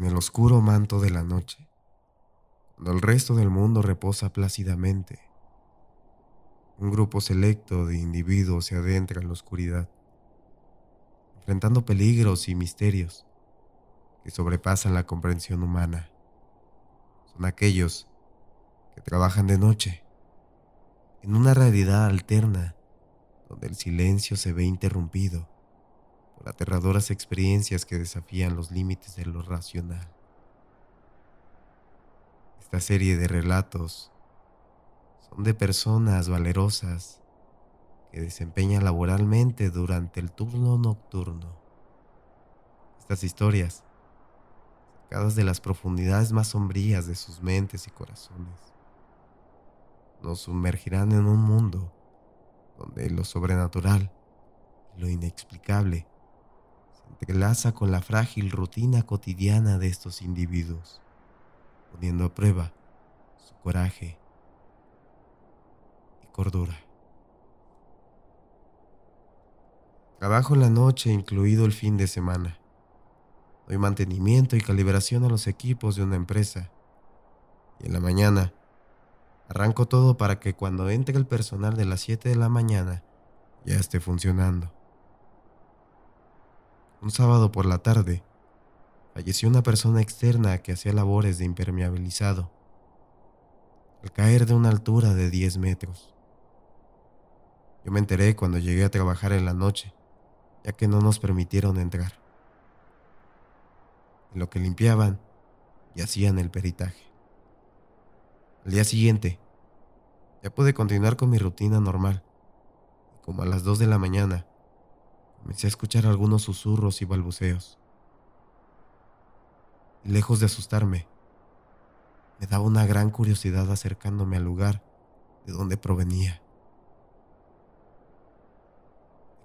En el oscuro manto de la noche, cuando el resto del mundo reposa plácidamente, un grupo selecto de individuos se adentra en la oscuridad, enfrentando peligros y misterios que sobrepasan la comprensión humana. Son aquellos que trabajan de noche, en una realidad alterna, donde el silencio se ve interrumpido por aterradoras experiencias que desafían los límites de lo racional. Esta serie de relatos son de personas valerosas que desempeñan laboralmente durante el turno nocturno. Estas historias, sacadas de las profundidades más sombrías de sus mentes y corazones, nos sumergirán en un mundo donde lo sobrenatural y lo inexplicable entrelaza con la frágil rutina cotidiana de estos individuos, poniendo a prueba su coraje y cordura. Trabajo en la noche, incluido el fin de semana. Doy mantenimiento y calibración a los equipos de una empresa. Y en la mañana Arranco todo para que cuando entre el personal de las 7 de la mañana ya esté funcionando. Un sábado por la tarde, falleció una persona externa que hacía labores de impermeabilizado, al caer de una altura de 10 metros. Yo me enteré cuando llegué a trabajar en la noche, ya que no nos permitieron entrar. En lo que limpiaban y hacían el peritaje. Al día siguiente, ya pude continuar con mi rutina normal. como a las 2 de la mañana, comencé a escuchar algunos susurros y balbuceos. Y lejos de asustarme, me daba una gran curiosidad acercándome al lugar de donde provenía.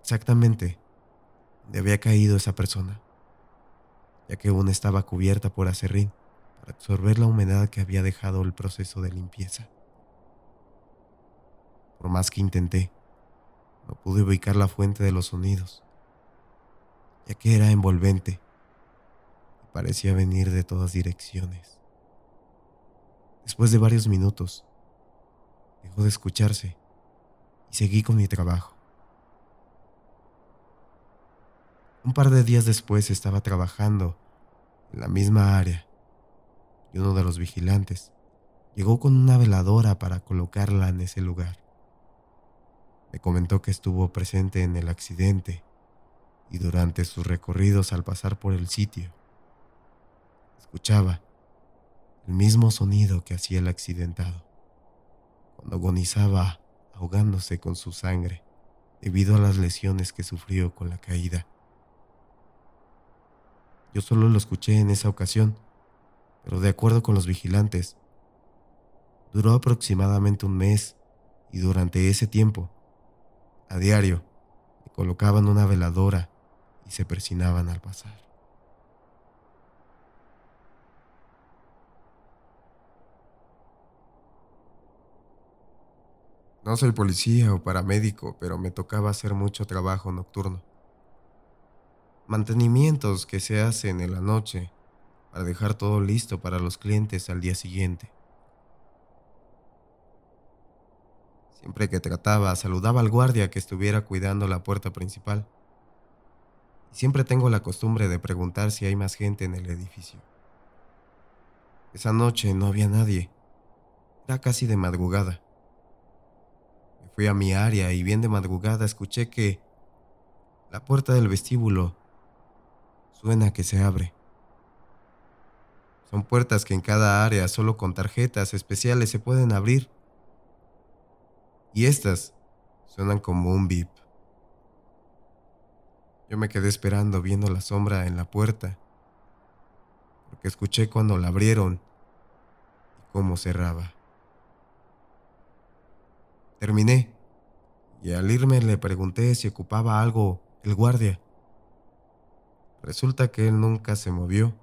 Exactamente donde había caído esa persona, ya que aún estaba cubierta por acerrín para absorber la humedad que había dejado el proceso de limpieza. Por más que intenté, no pude ubicar la fuente de los sonidos, ya que era envolvente y parecía venir de todas direcciones. Después de varios minutos, dejó de escucharse y seguí con mi trabajo. Un par de días después estaba trabajando en la misma área y uno de los vigilantes llegó con una veladora para colocarla en ese lugar. Me comentó que estuvo presente en el accidente y durante sus recorridos al pasar por el sitio. Escuchaba el mismo sonido que hacía el accidentado, cuando agonizaba ahogándose con su sangre debido a las lesiones que sufrió con la caída. Yo solo lo escuché en esa ocasión pero de acuerdo con los vigilantes, duró aproximadamente un mes y durante ese tiempo, a diario, le colocaban una veladora y se persinaban al pasar. No soy policía o paramédico, pero me tocaba hacer mucho trabajo nocturno. Mantenimientos que se hacen en la noche para dejar todo listo para los clientes al día siguiente. Siempre que trataba, saludaba al guardia que estuviera cuidando la puerta principal. Siempre tengo la costumbre de preguntar si hay más gente en el edificio. Esa noche no había nadie. Era casi de madrugada. Me fui a mi área y bien de madrugada escuché que la puerta del vestíbulo suena que se abre. Son puertas que en cada área solo con tarjetas especiales se pueden abrir. Y estas suenan como un bip. Yo me quedé esperando viendo la sombra en la puerta, porque escuché cuando la abrieron y cómo cerraba. Terminé y al irme le pregunté si ocupaba algo el guardia. Resulta que él nunca se movió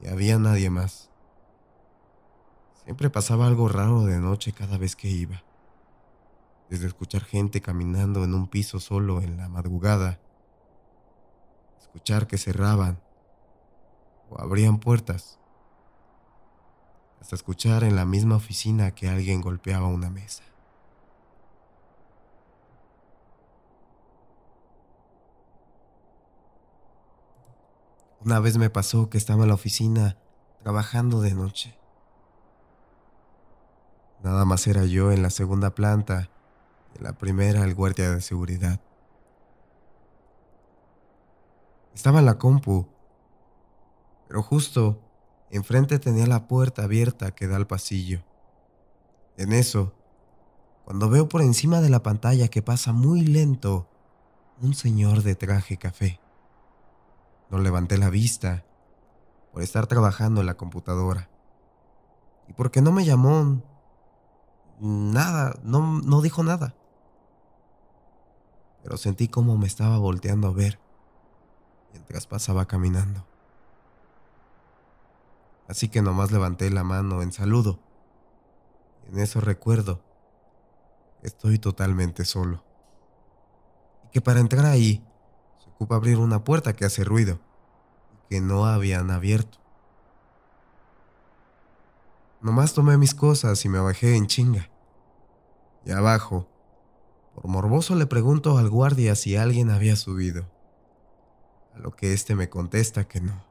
y había nadie más. Siempre pasaba algo raro de noche cada vez que iba. Desde escuchar gente caminando en un piso solo en la madrugada, escuchar que cerraban o abrían puertas, hasta escuchar en la misma oficina que alguien golpeaba una mesa. Una vez me pasó que estaba en la oficina trabajando de noche. Nada más era yo en la segunda planta y en la primera el guardia de seguridad. Estaba en la compu, pero justo enfrente tenía la puerta abierta que da al pasillo. En eso, cuando veo por encima de la pantalla que pasa muy lento un señor de traje café. No levanté la vista por estar trabajando en la computadora. Y porque no me llamó nada, no, no dijo nada. Pero sentí como me estaba volteando a ver mientras pasaba caminando. Así que nomás levanté la mano en saludo. En eso recuerdo, estoy totalmente solo. Y que para entrar ahí se ocupa abrir una puerta que hace ruido y que no habían abierto. Nomás tomé mis cosas y me bajé en chinga. Y abajo, por morboso le pregunto al guardia si alguien había subido. A lo que éste me contesta que no.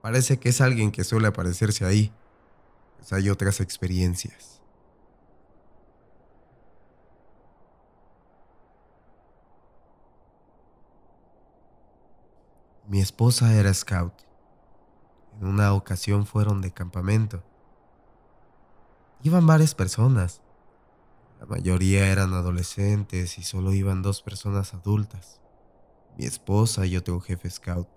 Parece que es alguien que suele aparecerse ahí, pues hay otras experiencias. Mi esposa era scout. En una ocasión fueron de campamento. Iban varias personas. La mayoría eran adolescentes y solo iban dos personas adultas mi esposa y otro jefe scout.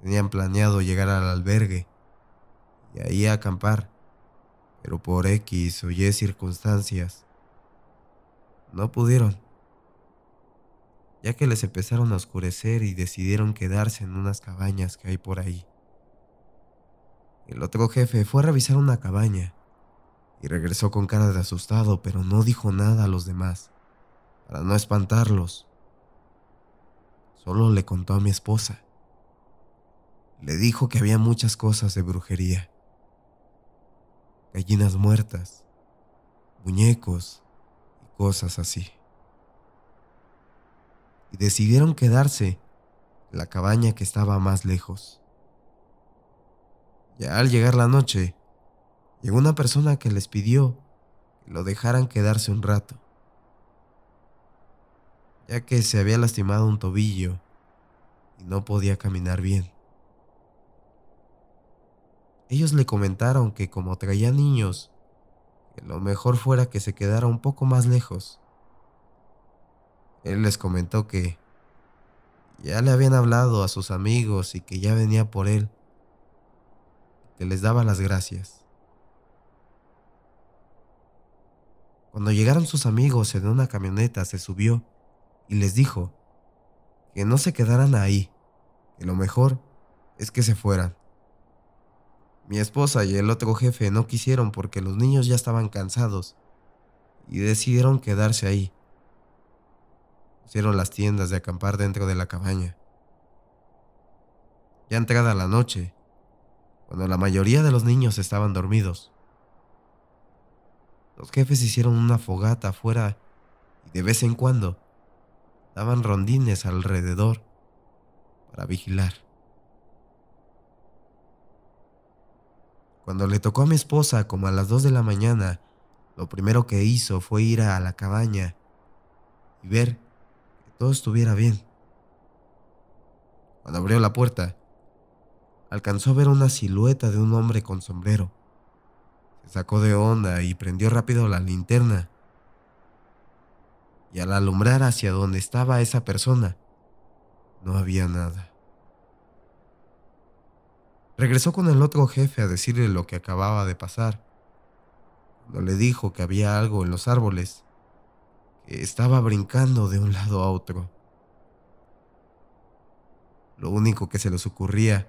Tenían planeado llegar al albergue y ahí acampar, pero por X o Y circunstancias no pudieron, ya que les empezaron a oscurecer y decidieron quedarse en unas cabañas que hay por ahí. El otro jefe fue a revisar una cabaña y regresó con cara de asustado, pero no dijo nada a los demás, para no espantarlos. Solo le contó a mi esposa. Le dijo que había muchas cosas de brujería. Gallinas muertas, muñecos y cosas así. Y decidieron quedarse en la cabaña que estaba más lejos. Ya al llegar la noche, llegó una persona que les pidió que lo dejaran quedarse un rato ya que se había lastimado un tobillo y no podía caminar bien. Ellos le comentaron que como traía niños, que lo mejor fuera que se quedara un poco más lejos. Él les comentó que ya le habían hablado a sus amigos y que ya venía por él, que les daba las gracias. Cuando llegaron sus amigos en una camioneta se subió y les dijo que no se quedaran ahí, que lo mejor es que se fueran. Mi esposa y el otro jefe no quisieron porque los niños ya estaban cansados y decidieron quedarse ahí. Pusieron las tiendas de acampar dentro de la cabaña. Ya entrada la noche, cuando la mayoría de los niños estaban dormidos, los jefes hicieron una fogata afuera y de vez en cuando daban rondines alrededor para vigilar. Cuando le tocó a mi esposa como a las 2 de la mañana, lo primero que hizo fue ir a la cabaña y ver que todo estuviera bien. Cuando abrió la puerta, alcanzó a ver una silueta de un hombre con sombrero. Se sacó de onda y prendió rápido la linterna y al alumbrar hacia donde estaba esa persona, no había nada. Regresó con el otro jefe a decirle lo que acababa de pasar. Cuando le dijo que había algo en los árboles, que estaba brincando de un lado a otro. Lo único que se les ocurría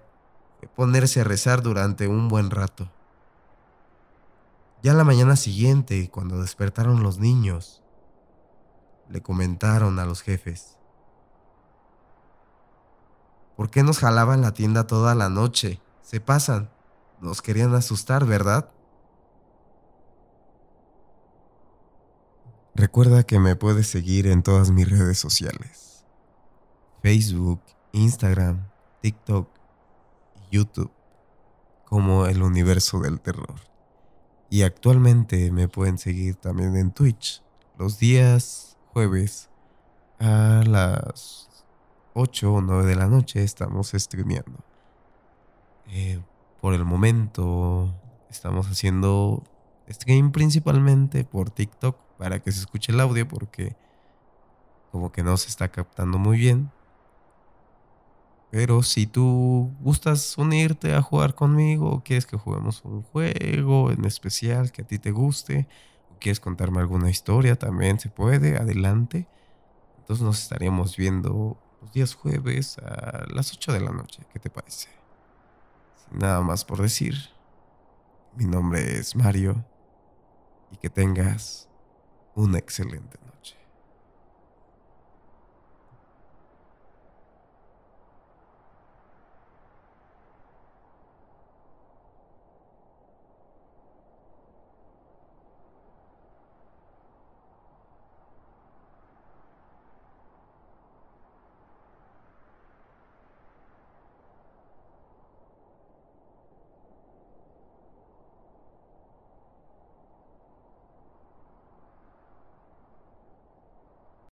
fue ponerse a rezar durante un buen rato. Ya la mañana siguiente, cuando despertaron los niños, le comentaron a los jefes. ¿Por qué nos jalaban la tienda toda la noche? Se pasan. Nos querían asustar, ¿verdad? Recuerda que me puedes seguir en todas mis redes sociales. Facebook, Instagram, TikTok y YouTube como el universo del terror. Y actualmente me pueden seguir también en Twitch los días jueves a las 8 o 9 de la noche estamos streameando. Eh, por el momento estamos haciendo stream principalmente por TikTok para que se escuche el audio porque como que no se está captando muy bien. Pero si tú gustas unirte a jugar conmigo, o quieres que juguemos un juego en especial que a ti te guste, quieres contarme alguna historia, también se puede, adelante. Entonces nos estaríamos viendo los días jueves a las 8 de la noche. ¿Qué te parece? Sin nada más por decir, mi nombre es Mario y que tengas una excelente